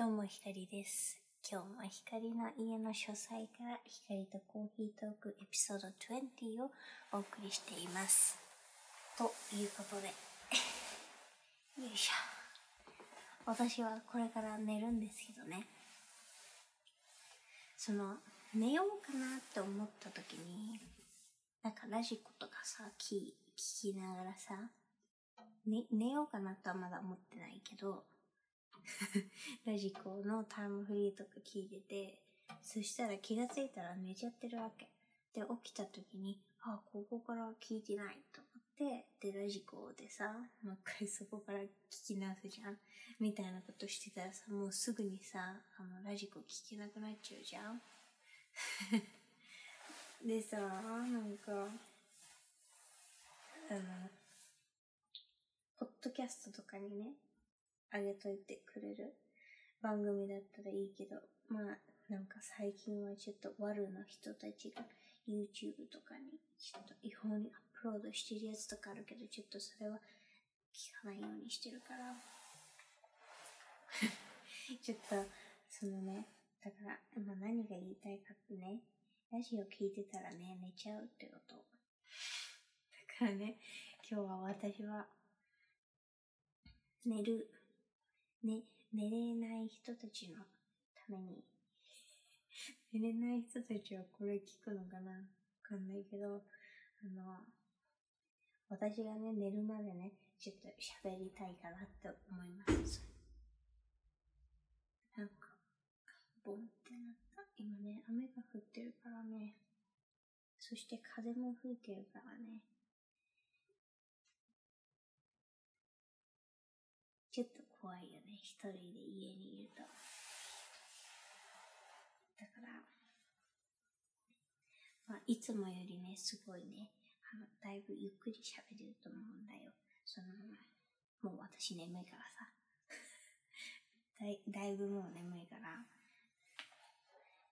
どうも、ひかりです。今日もひかりの家の書斎からひかりとコーヒートークエピソード20をお送りしています。ということで、よいしょ。私はこれから寝るんですけどね。その、寝ようかなって思った時に、なんかラジコとかさ、聞聞きながらさ、ね、寝ようかなとはまだ思ってないけど、ラジコのタイムフリーとか聞いてて、そしたら気がついたら寝ちゃってるわけ。で、起きた時に、あ、ここから聞いてないと思って、で、ラジコでさ、もう一回 そこから聞き直すじゃんみたいなことしてたらさ、もうすぐにさ、あの、ラジコ聞けなくなっちゃうじゃん でさ、なんか、あの、ポッドキャストとかにね、あげといてくれる番組だったらいいけど、まあ、なんか最近はちょっと悪の人たちが YouTube とかにちょっと違法にアップロードしてるやつとかあるけど、ちょっとそれは聞かないようにしてるから。ちょっと、そのね、だから、まあ何が言いたいかってね、ラジオ聞いてたらね、寝ちゃうってこと。だからね、今日は私は、寝る、ね、寝れない人たちのために、寝れない人たちはこれ聞くのかな？わかんないけど、あの、私がね、寝るまでね、ちょっと喋りたいかなって思います。なんか、ボンってなった？今ね、雨が降ってるからね、そして風も吹いてるからね、怖いよね、一人で家にいると。だから、まあ、いつもよりね、すごいね、あの、だいぶゆっくり喋れると思うんだよ。その、もう私眠いからさ。だいだいぶもう眠いから、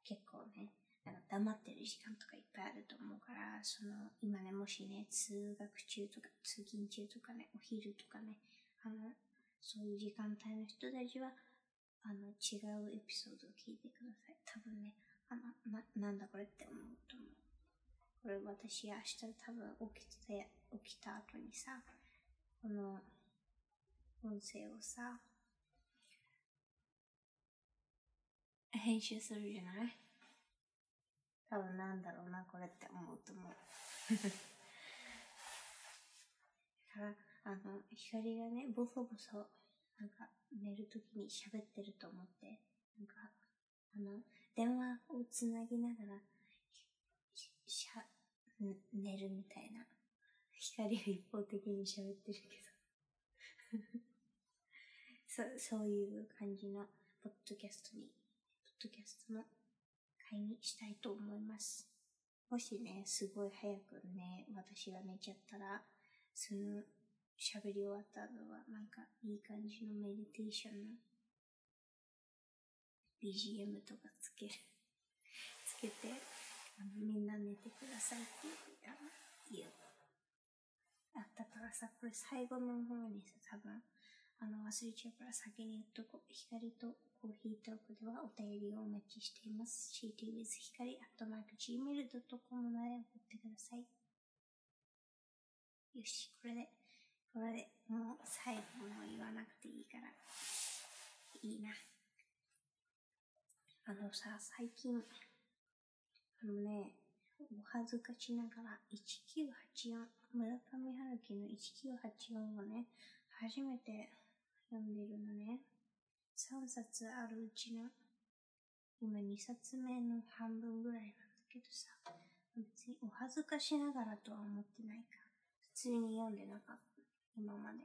結構ね、なんか黙ってる時間とかいっぱいあると思うから、その、今ね、もしね、通学中とか、通勤中とかね、お昼とかね、あの、そういう時間帯の人たちは、あの、違うエピソードを聞いてください。多分ね、あの、な、なんだこれって思うと思う。これ私明日多分起きて、起きた後にさ、この、音声をさ、編集するじゃない？多分なんだろうな、これって思うと思う。だから、あの、光がね、ボソボソ、なんか、寝るときに喋ってると思って、なんか、あの、電話をつなぎながら、しゃ、寝るみたいな。光が一方的に喋ってるけど。そ、そういう感じの、ポッドキャストに、ポッドキャストの会にしたいと思います。もしね、すごい早くね、私が寝ちゃったら、その、喋り終わった後は、なんか、いい感じのメディテーションの BGM とかつける。つけて、あの、みんな寝てくださいっていう、あの、言う。あ、だからさ、これ最後の方にさ、多分、あの、忘れちゃうから先に言っとこう。光とコーヒートークではお便りをお待ちしています。ctwith 光 at mark gmail.com まで送ってください。よし、これで、これでもう最後も言わなくていいから、いいな。あのさ、最近、あのね、お恥ずかしながら1984、村上春樹の1984をね、初めて読んでるのね。3冊あるうちの、今2冊目の半分ぐらいなんだけどさ、別にお恥ずかしながらとは思ってないか、普通に読んでなかった。今まで。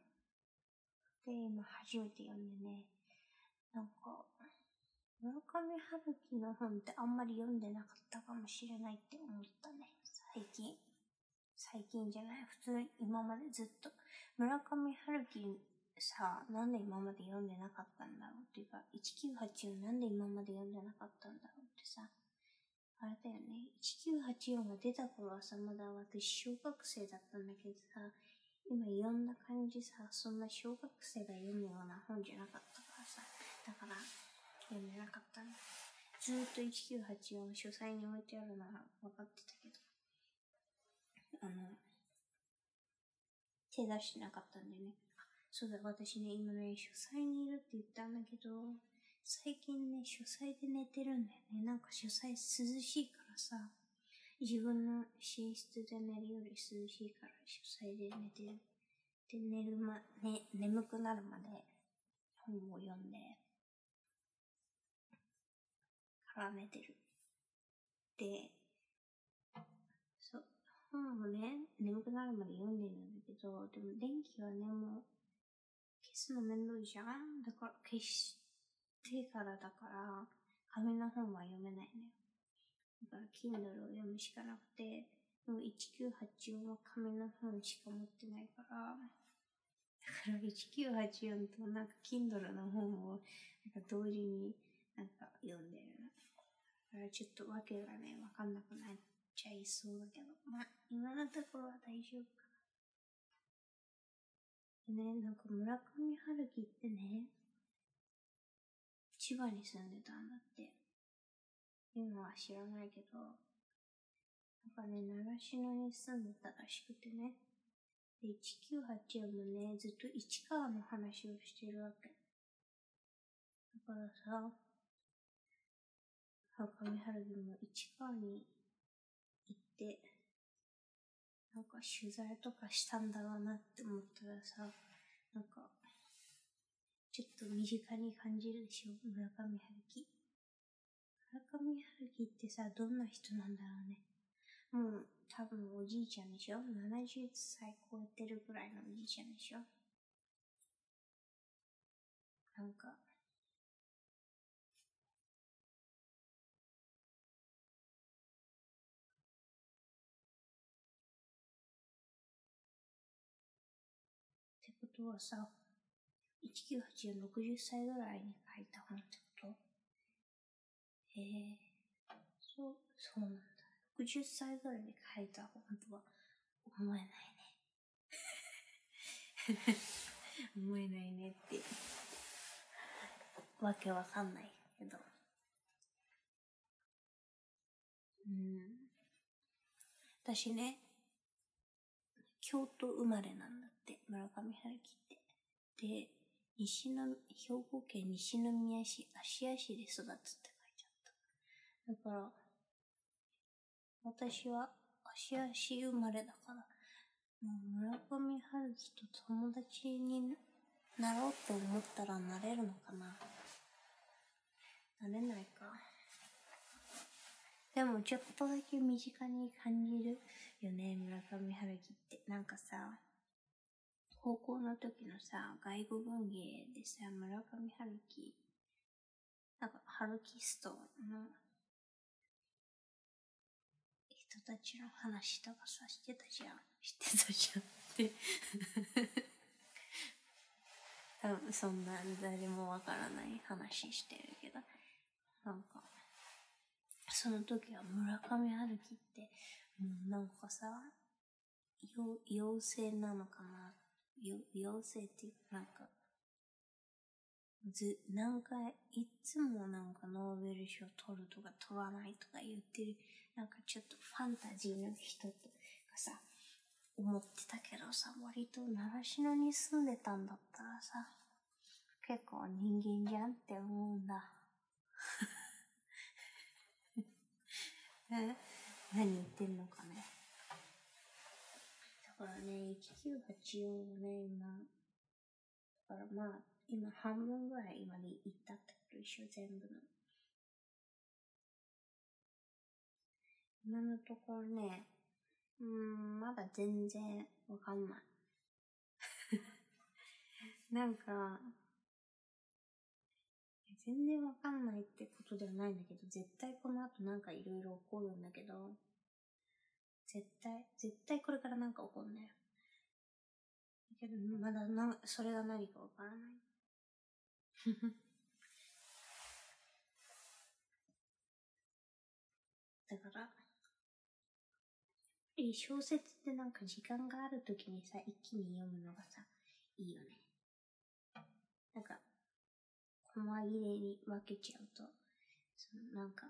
で、今初めて読んでね、なんか、村上春樹の本ってあんまり読んでなかったかもしれないって思ったね。最近。最近じゃない。普通今までずっと。村上春樹さ、なんで今まで読んでなかったんだろうっていうか、1984なんで今まで読んでなかったんだろうってさ、あれだよね。1984が出た頃はさ、まだ私小学生だったんだけどさ、今読んだ感じさ、そんな小学生が読むような本じゃなかったからさ、だから、読んでなかったんだ。ずーっと1984書斎に置いてあるのは分かってたけど、あの、手出してなかったんでね。そうだ、私ね、今ね、書斎にいるって言ったんだけど、最近ね、書斎で寝てるんだよね。なんか書斎涼しいからさ、自分の寝室で寝るより涼しいから書斎で寝てる。で、寝るま、ね、眠くなるまで本を読んで、から寝てる。で、そう、本をね、眠くなるまで読んでるんだけど、でも電気はね、もう、消すのめんどいじゃんだから消してからだから、紙の本は読めないね。だだから Kindle を読むしかなくて、でも1984は紙の本しか持ってないから、だから1984となんか Kindle の本をなんか同時になんか読んでる。だからちょっとわけがね、わかんなくなっちゃいそうだけど、まあ今のところは大丈夫かな。ね、なんか村上春樹ってね、千葉に住んでたんだって。今は知らないけど、なんかね、習志野に住んでたらしくてね。で、1984もね、ずっと市川の話をしてるわけ。だからさ、村上春樹も市川に行って、なんか取材とかしたんだろうなって思ったらさ、なんか、ちょっと身近に感じるでしょ？村上春樹。村上春樹ってさ、どんな人なんだろうね。もう、多分おじいちゃんでしょ ?70 歳超えてるぐらいのおじいちゃんでしょ？なんか、ってことはさ、1984、60歳ぐらいに書いた本ってこへえ、そう、そうなんだ。60歳ぐらいに書いた本とは思えないね。思えないねって。わけわかんないけど。うん。私ね、京都生まれなんだって、村上春樹って。で、西の、兵庫県西宮市芦屋市で育つって。だから、私は芦屋市生まれだから、もう村上春樹と友達になろうと思ったらなれるのかななれないか。でもちょっとだけ身近に感じるよね、村上春樹って。なんかさ、高校の時のさ、外国文芸でさ、村上春樹、なんか、春樹ストのたちの話とかさ、してたじゃん。してたじゃんって。多分そんな誰もわからない話してるけど、なんか、その時は村上春樹って、もうなんかさ、妖精なのかな？妖精っていうかなんか、ず、なんか、いつもなんかノーベル賞取るとか取らないとか言ってる、なんかちょっとファンタジーの人とかさ、思ってたけどさ、割と習志野に住んでたんだったらさ、結構人間じゃんって思うんだ。え？何言ってんのかね？だからね、1984をね、今、だからまあ、今半分ぐらい今で行ったってこと一緒、全部の。今のところね、うん、まだ全然わかんない。なんか、全然わかんないってことではないんだけど、絶対この後なんかいろいろ起こるんだけど、絶対、絶対これからなんか起こるんだよ。だけど、まだな、それが何かわからない。だから、いい小説ってなんか時間があるときにさ、一気に読むのがさ、いいよね。なんか、細切れに分けちゃうと、そのなんか、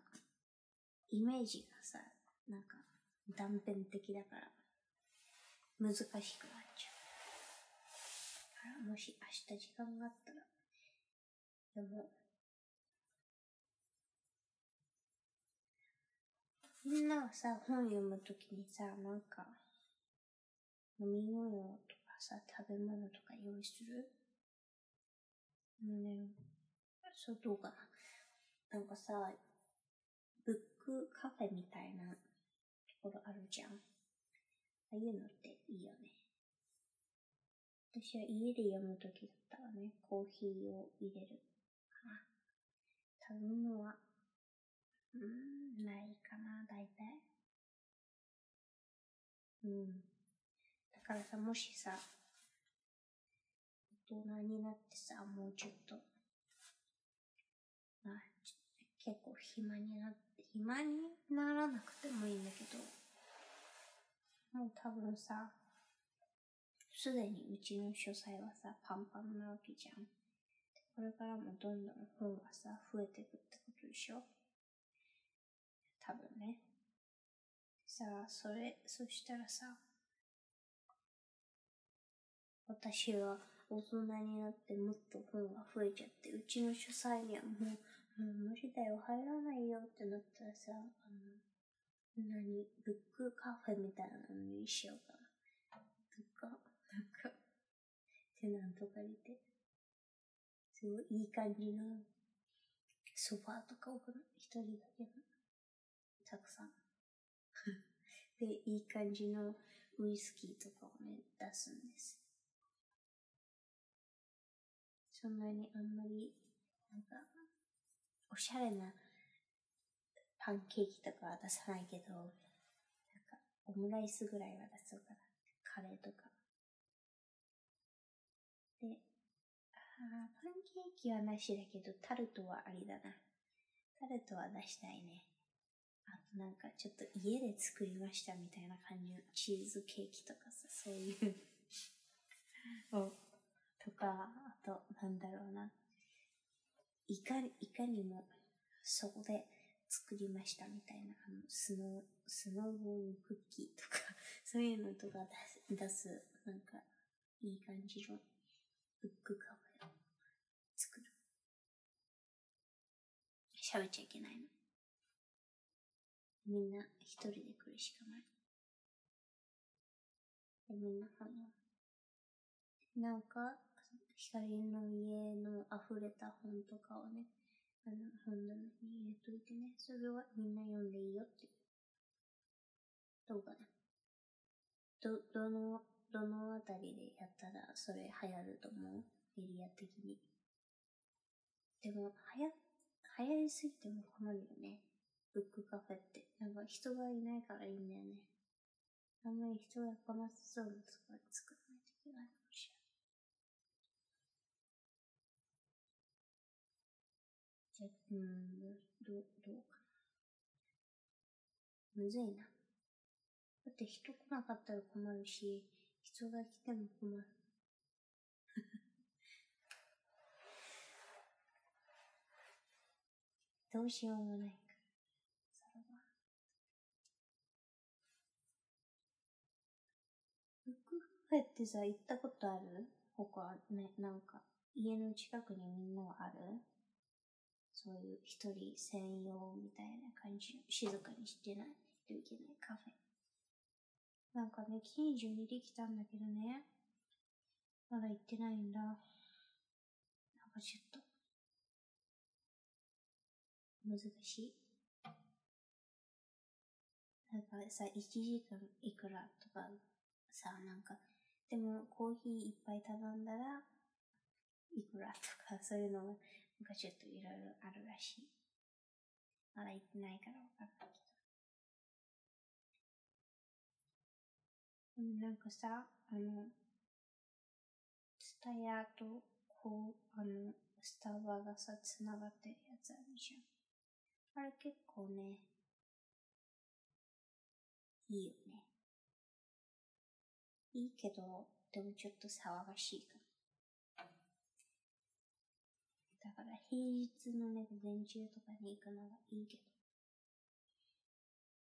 イメージがさ、なんか断片的だから、難しくなっちゃう。からもし明日時間があったら、でも、みんなはさ、本読むときにさ、なんか、飲み物とかさ、食べ物とか用意する？ね、そうどうかな。なんかさ、ブックカフェみたいなところあるじゃん。ああいうのっていいよね。私は家で読むときだったらね、コーヒーを入れる。食べ物は、うん、ないかな、大体。うん。だからさ、もしさ、大人になってさ、もうちょっと、まあ、結構暇になって、暇にならなくてもいいんだけど、もう多分さ、すでにうちの書斎はさ、パンパンなわけじゃん。これからもどんどん本がさ、増えていくってことでしょ？多分ね。さあ、それ、そしたらさ、私は大人になってもっと本が増えちゃって、うちの書斎にはもう、もう無理だよ、入らないよってなったらさ、あの、何、ブックカフェみたいなのにしようかな。とか、なんか、テナント借りて、すごいいい感じのソファーとか置くの、一人だけの、たくさん。で、いい感じのウイスキーとかをね、出すんです。そんなにあんまり、なんか、おしゃれなパンケーキとかは出さないけど、なんか、オムライスぐらいは出そうかな。カレーとか。あパンケーキはなしだけど、タルトはありだな。タルトは出したいね。あとなんかちょっと家で作りましたみたいな感じのチーズケーキとかさ、そういうをとか、あと、なんだろうな。いかに、いかにも、そこで作りましたみたいな、あの、スノー、スノーボールクッキーとか、そういうのとか出す、出すなんか、いい感じのブックカフェを作る。喋っちゃいけないの。みんな一人で来るしかない。でみんな本読む。なんか、光の家の溢れた本とかをね、あの、本棚に入れといてね、それはみんな読んでいいよって。どうかな。ど、どの、どのあたりでやったらそれ流行ると思う？エリア的に。でも、はや、流行りすぎても困るよね。ブックカフェって。なんか人がいないからいいんだよね。あんまり人が来なさそうなところで作らないといけないかもしれない。じゃ、うん、どう、どうかな。むずいな。だって人来なかったら困るし、人が来ても困る。どうしようもないか。それは。ブックカフェってさ、行ったことある？他、ね、なんか、家の近くにみんなはある？そういう一人専用みたいな感じの静かにしてないといけないカフェ。なんかね、近所にできたんだけどね、まだ行ってないんだ。なんかちょっと、難しい。なんかさ、1時間いくらとかさ、なんか、でもコーヒーいっぱい頼んだら、いくらとか、そういうのが、なんかちょっといろいろあるらしい。まだ行ってないからわかんないけど。でもなんかさ、あの、スタヤと、こう、あの、スタバがさ、つながってるやつあるじゃん。あれ結構ね、いいよね。いいけど、でもちょっと騒がしいかも。だから平日のね、午前中とかに行くのがいいけど。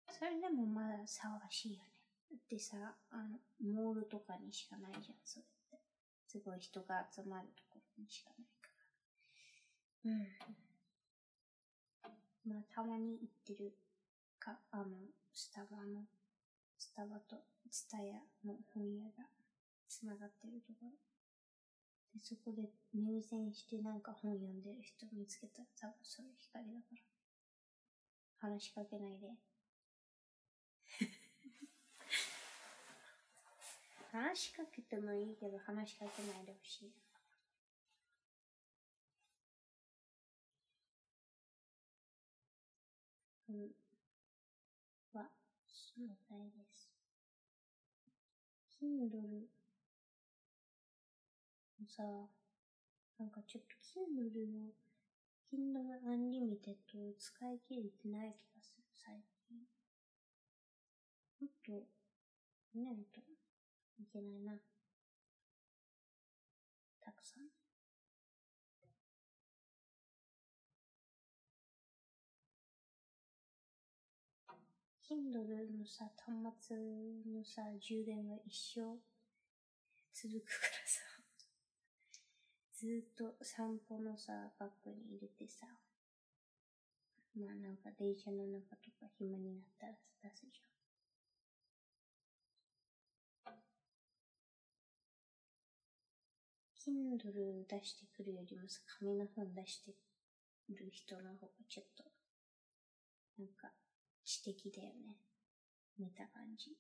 それでもまだ騒がしいよね。だってさ、あの、モールとかにしかないじゃん、それって。すごい人が集まるところにしかないから。うん。まあ、たまに行ってるか、あの、スタバの、スタバとツタヤの本屋が繋がってるところ。で、そこで入選してなんか本読んでる人見つけたら多分それ光だから。話しかけないで。話しかけてもいいけど話しかけないでほしい。うん。は、そのぐらいです。Kindle さ、なんかちょっと Kindle の Kindle Unlimited を使い切れてない気がする、最近。もっと、見ないといけないな。たくさん。Kindle のさ、端末のさ、充電が一生。続くからさ、ずっと散歩のさ、バッグに入れてさ、まあなんか電車の中とか暇になったら出すじゃん。Kindle 出してくるよりもさ、紙の本出してる人の方がちょっと、なんか、知的だよね。見た感じ。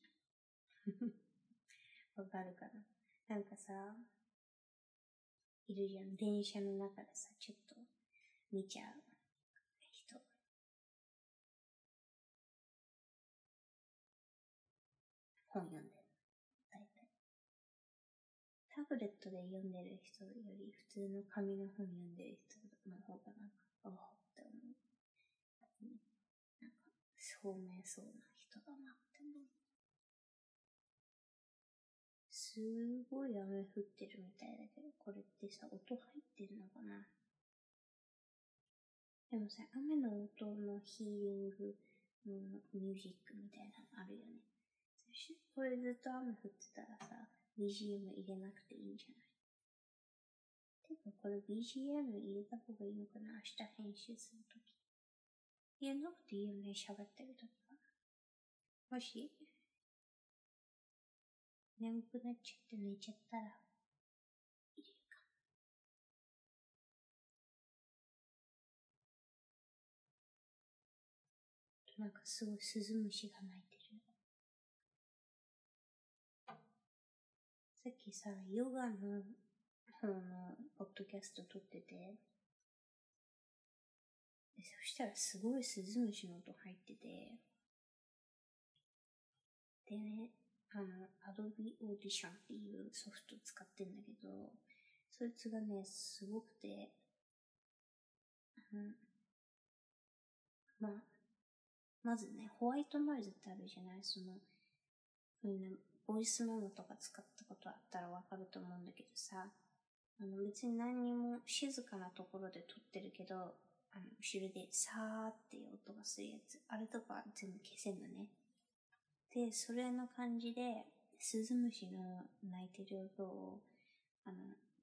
わかるかななんかさ、いるじゃん。電車の中でさ、ちょっと見ちゃう人。本読んでタブレットで読んでる人より普通の紙の本読んでる人の方がなんか、ああって思う。なんか、聡明そうな人だなって思う。すごい雨降ってるみたいだけど、これってさ、音入ってんのかな？でもさ、雨の音のヒーリングのミュージックみたいなのあるよね。これずっと雨降ってたらさ、BGM 入れなくていいんじゃない？てか、これ BGM 入れた方がいいのかな？明日編集するとき。入れなくていいよね、喋ってるときは？もし、眠くなっちゃって寝ちゃったら、入れるか？なんかすごい鈴虫が鳴いてる。さっきさ、ヨガの方のポッドキャスト撮ってて、そしたらすごいスズムシの音入ってて、でね、あの、Adobe Audition っていうソフト使ってんだけど、そいつがね、すごくて、うん、まあ、まずね、ホワイトノイズってあるじゃない？その、ボイスメモとか使ったことあったらわかると思うんだけどさ、あの別に何にも静かなところで撮ってるけど、あの後ろでさーっていう音がするやつ、あれとか全部消せんのね。で、それの感じで、スズムシの鳴いてる音を、あの、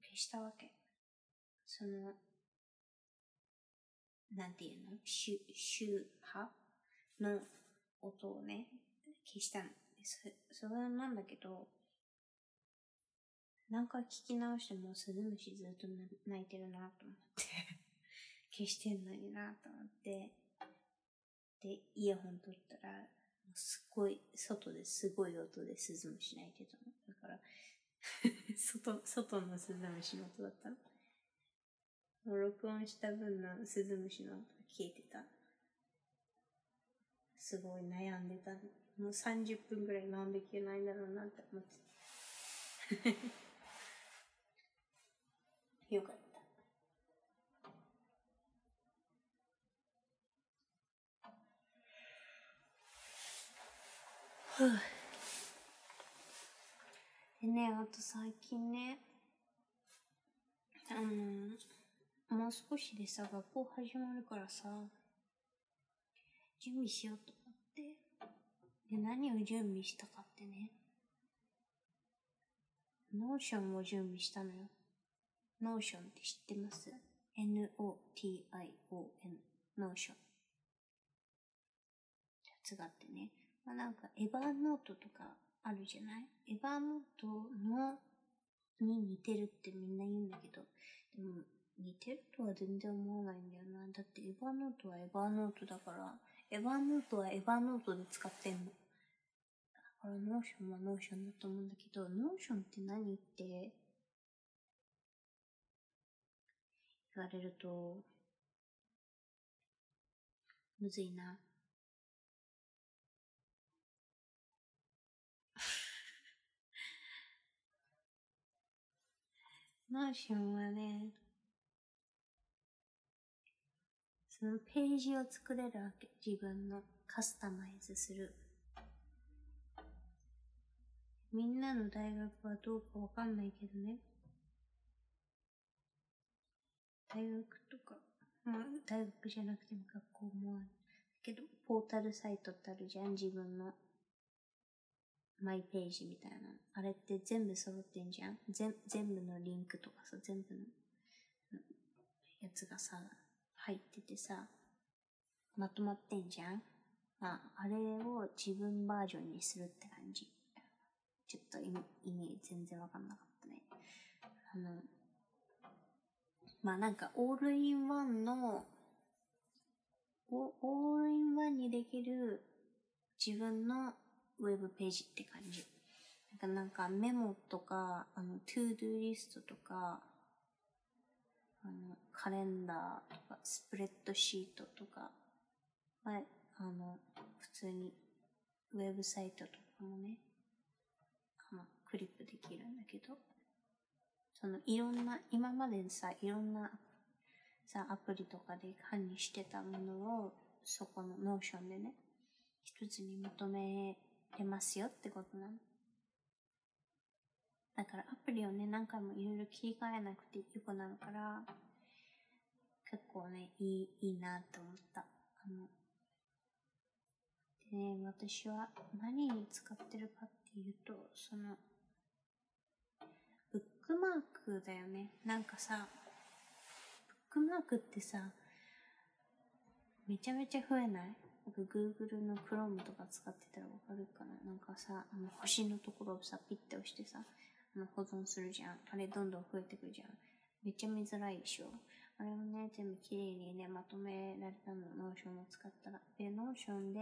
消したわけ。その、なんていうの？周、周波の音をね、消したの。そそれなんだけど、何回聞き直してもスズムシずっと泣いてるなと思って消してんのになと思って、で、イヤホン取ったら、すっごい、外ですごい音でスズムシ泣いてたの。だから 外、外のスズムシの音だったの。録音した分のスズムシの音が消えてた。すごい悩んでた。もう30分ぐらいなんで消えないんだろうなって思って。よかった。でね、あと最近ね、あの、もう少しでさ、学校始まるからさ、準備しようと思って。で、何を準備したかってね。 Notion を準備したのよ。 Notion って知ってます ? N-O-T-I-O-N。Notion。やつがってね。まあ、なんか、 Evernote とかあるじゃない？ Evernote の、に似てるってみんな言うんだけど、でも、似てるとは全然思わないんだよな。だって Evernote は Evernote だから、 Evernote は Evernote で使ってんの。だから Notion は Notion だと思うんだけど、 Notion って何って言われると、むずいな。Notion はね、そのページを作れるわけ。自分のカスタマイズする。みんなの大学はどうかわかんないけどね。大学とか、まあ、大学じゃなくても学校もある。けど、ポータルサイトってあるじゃん、自分の。マイページみたいな。あれって全部揃ってんじゃん？全全部のリンクとかさ、全部のやつがさ、入っててさ、まとまってんじゃん？あ、あれを自分バージョンにするって感じ。ちょっと意味、意味全然わかんなかったね。あの、まあなんか、オールインワンの、オールインワンにできる自分のウェブページって感じ。なんかなんかメモとか、あの、 ToDoリストとか、あの、カレンダーとか、スプレッドシートとか、はい、あの、普通に、ウェブサイトとかもね、あの、クリップできるんだけど、その、いろんな、今までさ、いろんな、さ、アプリとかで管理してたものを、そこの Notion でね、一つにまとめれますよってことなの。だからアプリをね、何回もいろいろ切り替えなくてよくなるから、結構ね、いい、いいなって思った。あの、でね、私は何に使ってるかっていうと、その、ブックマークだよね。なんかさ、ブックマークってさ、めちゃめちゃ増えない？なんか Google の Chrome とか使ってたらわかるかななんかさ、あの星のところをさ、ピッて押してさ、あの保存するじゃん。あれどんどん増えてくるじゃん。めっちゃ見づらいでしょあれをね、全部綺麗にね、まとめられたの、 Notion を使ったら。で、 Notion で、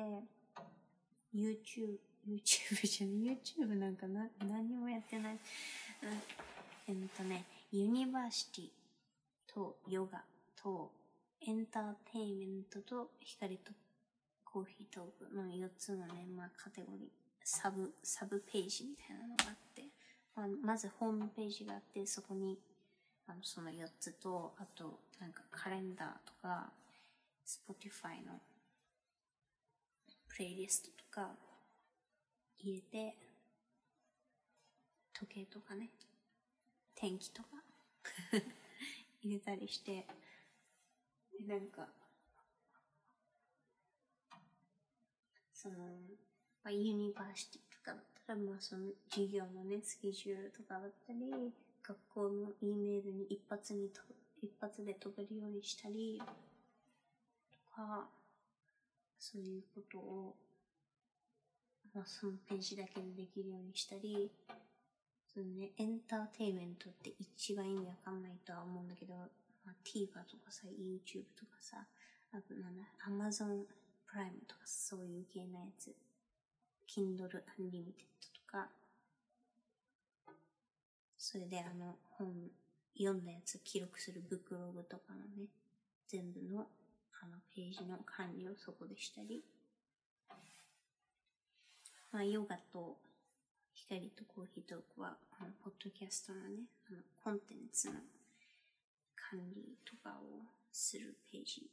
YouTube、YouTube じゃん、YouTube なんかな、何もやってない。うん、えっとね、ユニバーシティとヨガとエンターテインメントと光とコーヒートークの4つのね、まあ、カテゴリー、サブ、サブページみたいなのがあって、まあ、まずホームページがあって、そこに、あの、その4つと、あと、なんかカレンダーとか、Spotify のプレイリストとか入れて、時計とかね、天気とか。入れたりして、で、なんか、その、まあ、ユニバーシティとかだったら、まあその授業のね、スケジュールとかだったり、学校の E メールに一発にと、一発で飛べるようにしたり、とか、そういうことを、まあそのページだけでできるようにしたり、そのね、エンターテイメントって一番意味わかんないとは思うんだけど、まあ、TVer とかさ、YouTube とかさ、あとなんだ、Amazon プライムとかそういう系のやつ、Kindle Unlimited とか、それであの本読んだやつ記録するブックログとかのね、全部のあのページの管理をそこでしたり、まあヨガと光とコーヒートークは、あの、ポッドキャストのね、あの、コンテンツの管理とかをするページ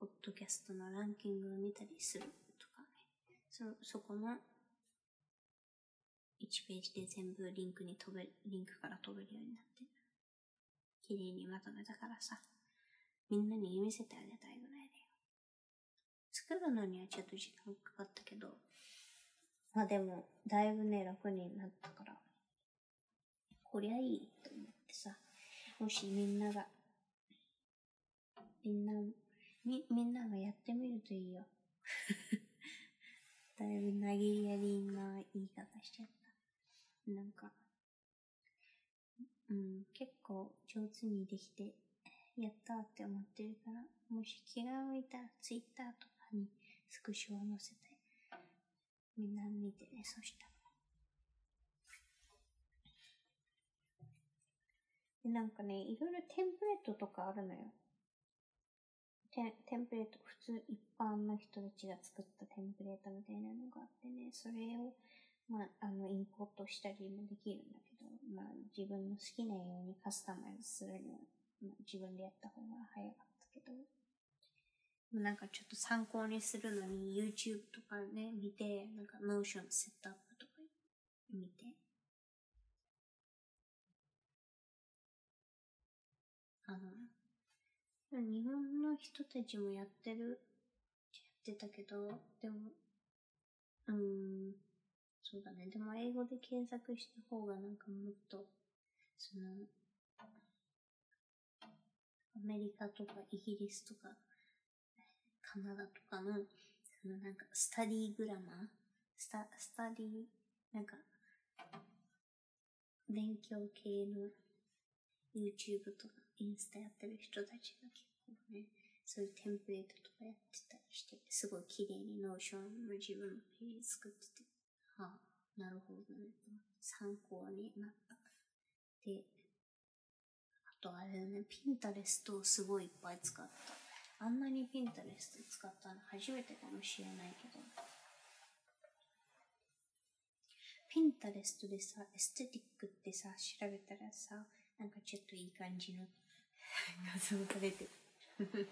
ポッドキャストのランキングを見たりするとかね。そ、そこの1ページで全部リンクに飛べ、リンクから飛べるようになって。綺麗にまとめたからさ、みんなに見せてあげたいぐらいだよ。作るのにはちょっと時間かかったけど、まあでも、だいぶね、楽になったから、こりゃいいと思ってさ、もしみんなが、みんな、み、みんながやってみるといいよ。だいぶ投げやりな言い方しちゃった。なんか、うん、結構上手にできて、やったって思ってるから、もし気が向いたらツイッターとかにスクショを載せて、みんな見てね、そしたら。で、なんかね、いろいろテンプレートとかあるのよ。テテンプレート、普通一般の人たちが作ったテンプレートみたいなのがあってね、それを、まあ、あの、インポートしたりもできるんだけど、まあ、自分の好きなようにカスタマイズするには、まあ、自分でやった方が早かったけど、なんかちょっと参考にするのに YouTube とかね、見て、なんか Notion セットアップとか見て、あの、日本の人たちもやってる、やってたけど、でも、うん、そうだね。でも英語で検索した方がなんかもっと、その、アメリカとかイギリスとか、カナダとかの、そのなんかスタディグラマースタ、スタディ、なんか、勉強系の YouTube とかインスタやってる人たちが結構ね、そういうテンプレートとかやってたりして、すごい綺麗に Notion の自分のページ作ってて、はあ、なるほどね。参考になった。で、あとあれだね、 Pinterest をすごいいっぱい使った。あんなに Pinterest 使ったの初めてかもしれないけど。 Pinterest でさ、エステティックってさ、調べたらさ、なんかちょっといい感じの画像が出てる。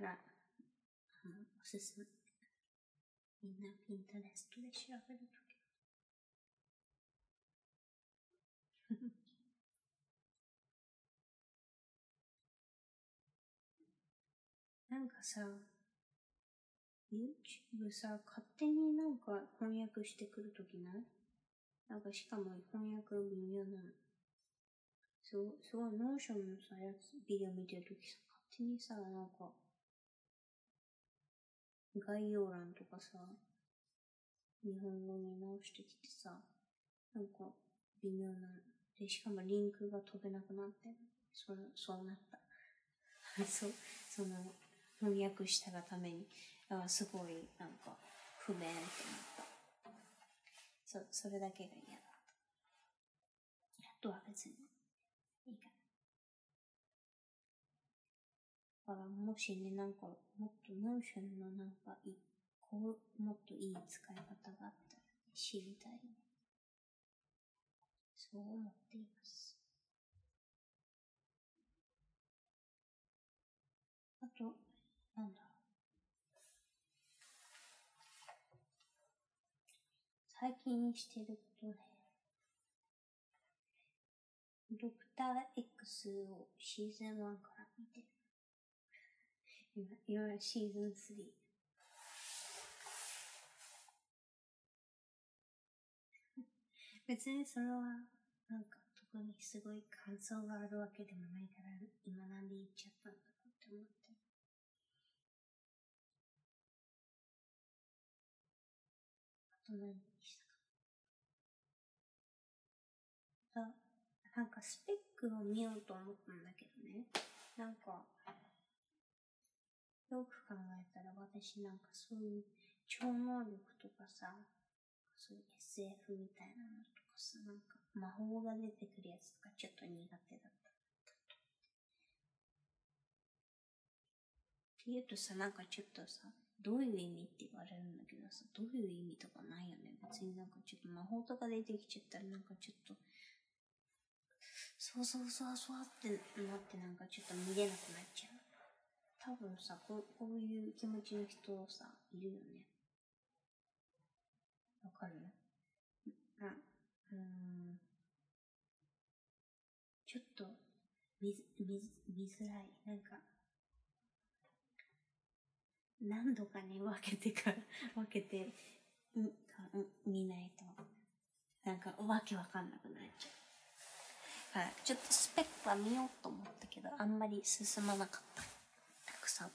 から、あの、おすすめ。みんなピンタレストで調べるとき。なんかさ、YouTube さ、勝手になんか翻訳してくるときない？なんかしかも翻訳微妙なの。すごい、すごい、 Notion のさ、やつ、ビデオ見てるときさ、勝手にさ、なんか、概要欄とかさ、日本語に直してきてさ、なんか、微妙な、で、しかもリンクが飛べなくなって、そそうなった。そう、その、翻訳したがために、あすごい、なんか、不便ってなった。そ、それだけが嫌だった。あとは別に、からもしね、なんか、もっと Notion のなんかい、こう、もっといい使い方があったら、知りたいね。そう思っています。あと、なんだろう。最近してることね。ドクター X をシーズン1から見てる。今、今シーズン3。別にそれは、なんか特にすごい感想があるわけでもないから、今なんで言っちゃったんだろうって思って。あと何したか。なんかスペックを見ようと思ったんだけどね。なんか、よく考えたら私なんかそういう超能力とかさ、そういう SF みたいなのとかさ、なんか魔法が出てくるやつとかちょっと苦手だった。って言うとさ、なんかちょっとさ、どういう意味って言われるんだけどさ、どういう意味とかないよね。別になんかちょっと魔法とか出てきちゃったらなんかちょっと、そうそうそうそうってなってなんかちょっと見れなくなっちゃう。多分さ、こうこういう気持ちの人さ、いるよね。わかる？あ、うん。ちょっと見見見づらい。なんか、何度かに分けてか、分けて、うんかうん見ないと、なんかわけわかんなくなっちゃう。はい。ちょっとスペックは見ようと思ったけど、あんまり進まなかった。さん。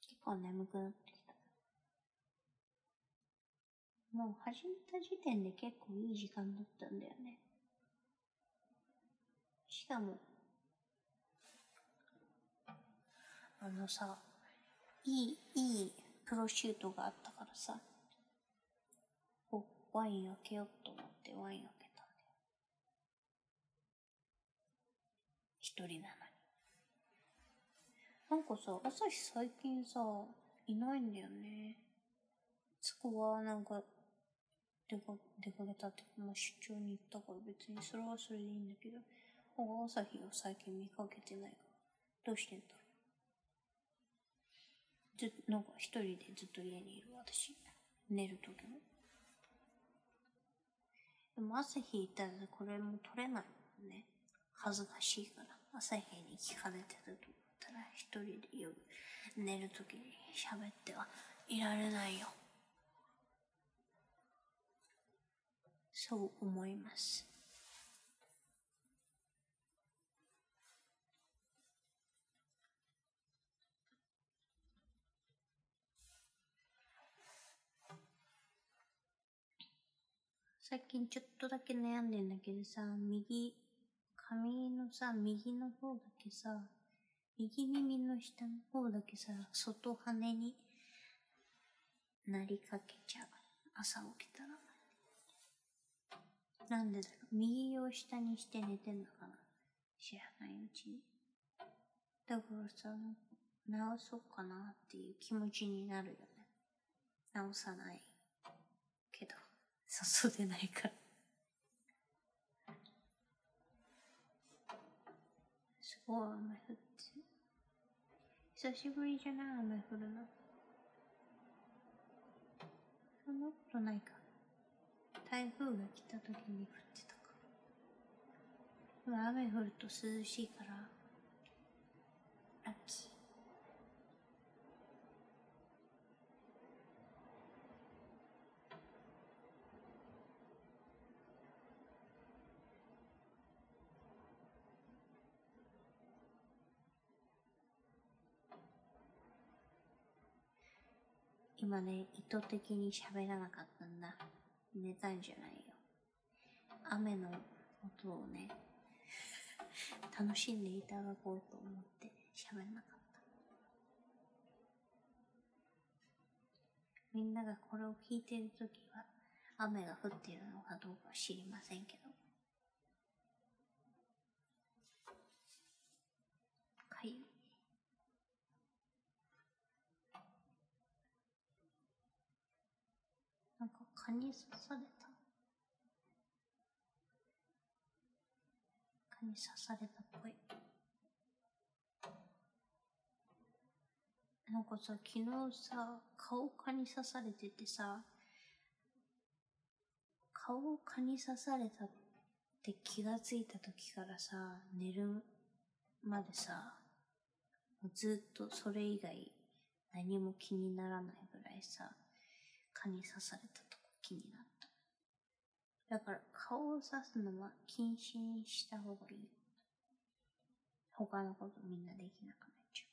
結構眠くなってきた。もう始めた時点で結構いい時間だったんだよね。しかも、あのさ、いい、いいプロシュートがあったからさ、お、ワイン開けようと思ってワイン開けたんだよ。一人なのに。なんかさ、朝日最近さ、いないんだよね。そこはなんか、出か出かけたって、まあ、出張に行ったから別にそれはそれでいいんだけど、なん朝日を最近見かけてないから、どうしてんだろう。ずなんか一人でずっと家にいる私。寝るときも。でも朝日いたらこれも撮れないもんね。恥ずかしいから。朝日に聞かれてると思ったら一人で夜寝るときに喋ってはいられないよ。そう思います。最近ちょっとだけ悩んでんだけどさ、右、髪のさ、右の方だけさ、右耳の下の方だけさ、外羽になりかけちゃう。朝起きたら。なんでだろう。右を下にして寝てんのかな知らないうちに。だからさ、直そうかなっていう気持ちになるよね。直さないけど、外出ないから。お雨降って。久しぶりじゃない雨降るの。そんなことないか。台風が来た時に降ってたか。雨降ると涼しいから、ラ今ね、意図的に喋らなかったんだ。寝たんじゃないよ。雨の音をね、楽しんでいただこうと思って喋んなかった。みんながこれを聞いてるときは、雨が降っているのかどうか知りませんけど。かゆい。なんか蚊に刺された。蚊に刺されたっぽい。なんかさ、昨日さ、顔蚊に刺されててさ、顔蚊に刺されたって気がついた時からさ、寝るまでさ、もうずっとそれ以外何も気にならないぐらいさ、蚊に刺された気になった。だから顔を刺すのは禁止にした方がいい。他のことみんなできなくなっちゃ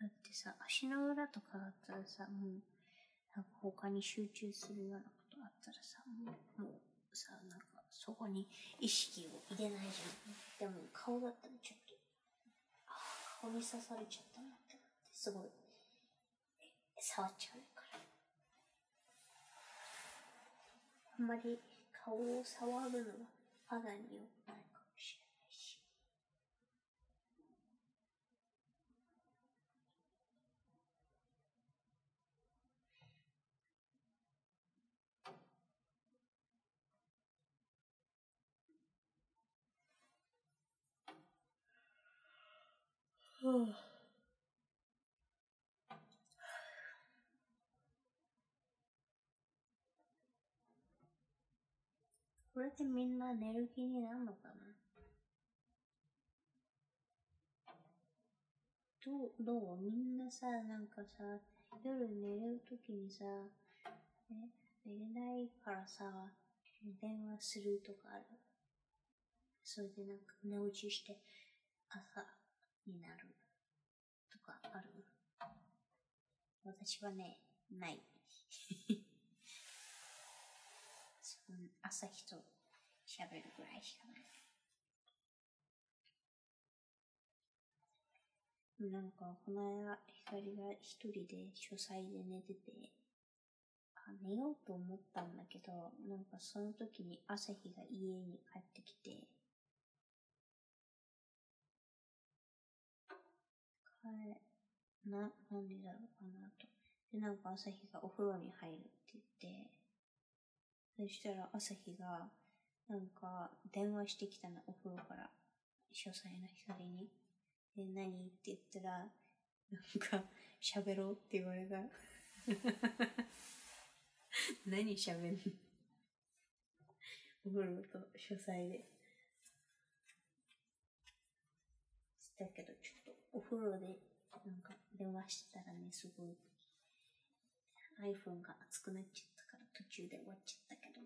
う。だってさ、足の裏とかだったらさ、もう、なんか他に集中するようなことあったらさ、もう、もうさ、なんかそこに意識を入れないじゃん。でも顔だったらちょっと、ああ、顔に刺されちゃったなってって、すごい、触っちゃうから。あんまり顔を触るのは肌に良くないかもしれないし。うんれでみんな寝る気になるのかな？どう、どう？みんなさ、なんかさ、夜寝るときにさ、ね、寝れないからさ、電話するとかある？それでなんか寝落ちして朝になるとかある？私はね、ない。朝日と喋るぐらいしかない。なんか、この間、光が一人で書斎で寝てて、あ、寝ようと思ったんだけど、なんかその時に朝日が家に帰ってきて、帰、な、なんでだろうかなと。で、なんか朝日がお風呂に入るって言って、そしたら朝日が、なんか電話してきたの、お風呂から、書斎の光に。で、何？って言ったら、なんか、喋ろうって言われた。何喋んのお風呂と書斎で。だけど、ちょっとお風呂でなんか電話したらね、すごい iPhone が熱くなっちゃった途中で終わっちゃったけど。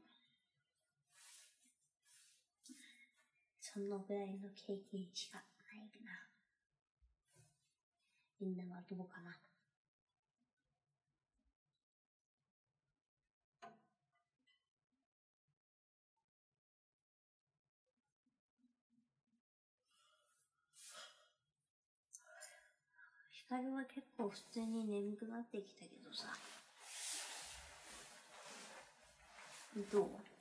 そのぐらいの経験しかないな。みんなはどうかな？光は結構普通に眠くなってきたけどさ。どう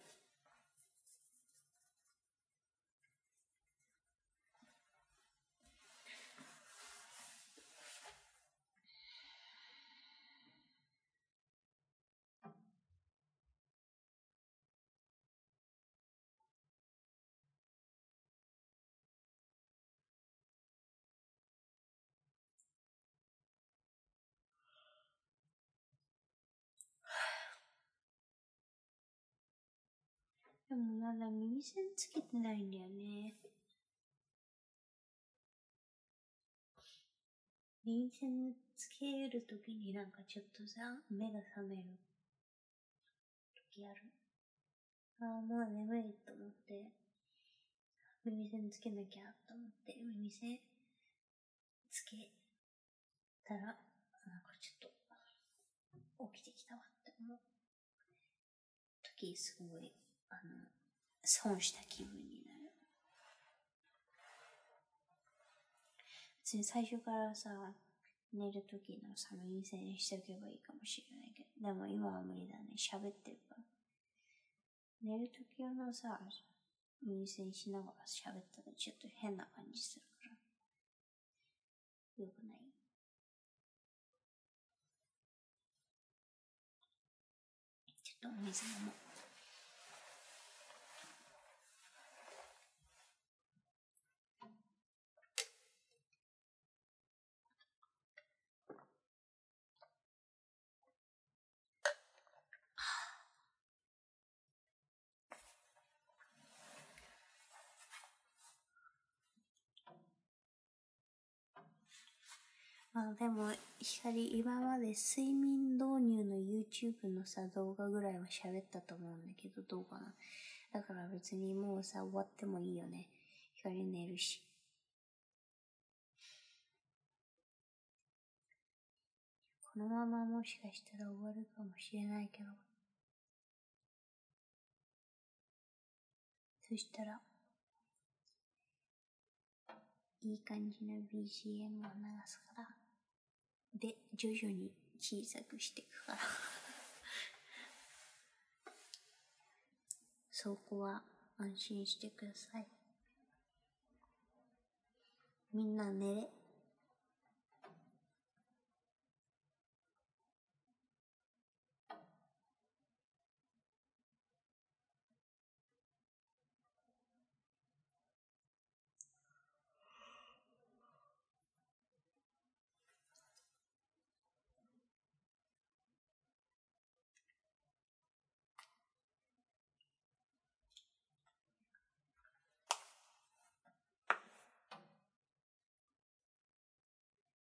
でもなんだ、耳栓つけてないんだよね。耳栓つけるときになんかちょっとさ、目が覚める時ある？ああ、もう眠いと思って、耳栓つけなきゃと思って、耳栓つけたら、なんかちょっと起きてきたわって思う。時すごいあの、損した気分になる。別に最初からさ、寝るときのさ、耳栓しておけばいいかもしれないけど、でも今は無理だね。喋ってるから。寝るとき用のさ、耳栓しながら喋ったらちょっと変な感じするから。よくない？ちょっとお水飲もう。まあでも、光、今まで睡眠導入の YouTube のさ、動画ぐらいは喋ったと思うんだけど、どうかな。だから別にもうさ、終わってもいいよね。光寝るし。このままもしかしたら終わるかもしれないけど。そしたら、いい感じの BGM を流すから。で、徐々に小さくしていくから そこは安心してください。みんな寝れ。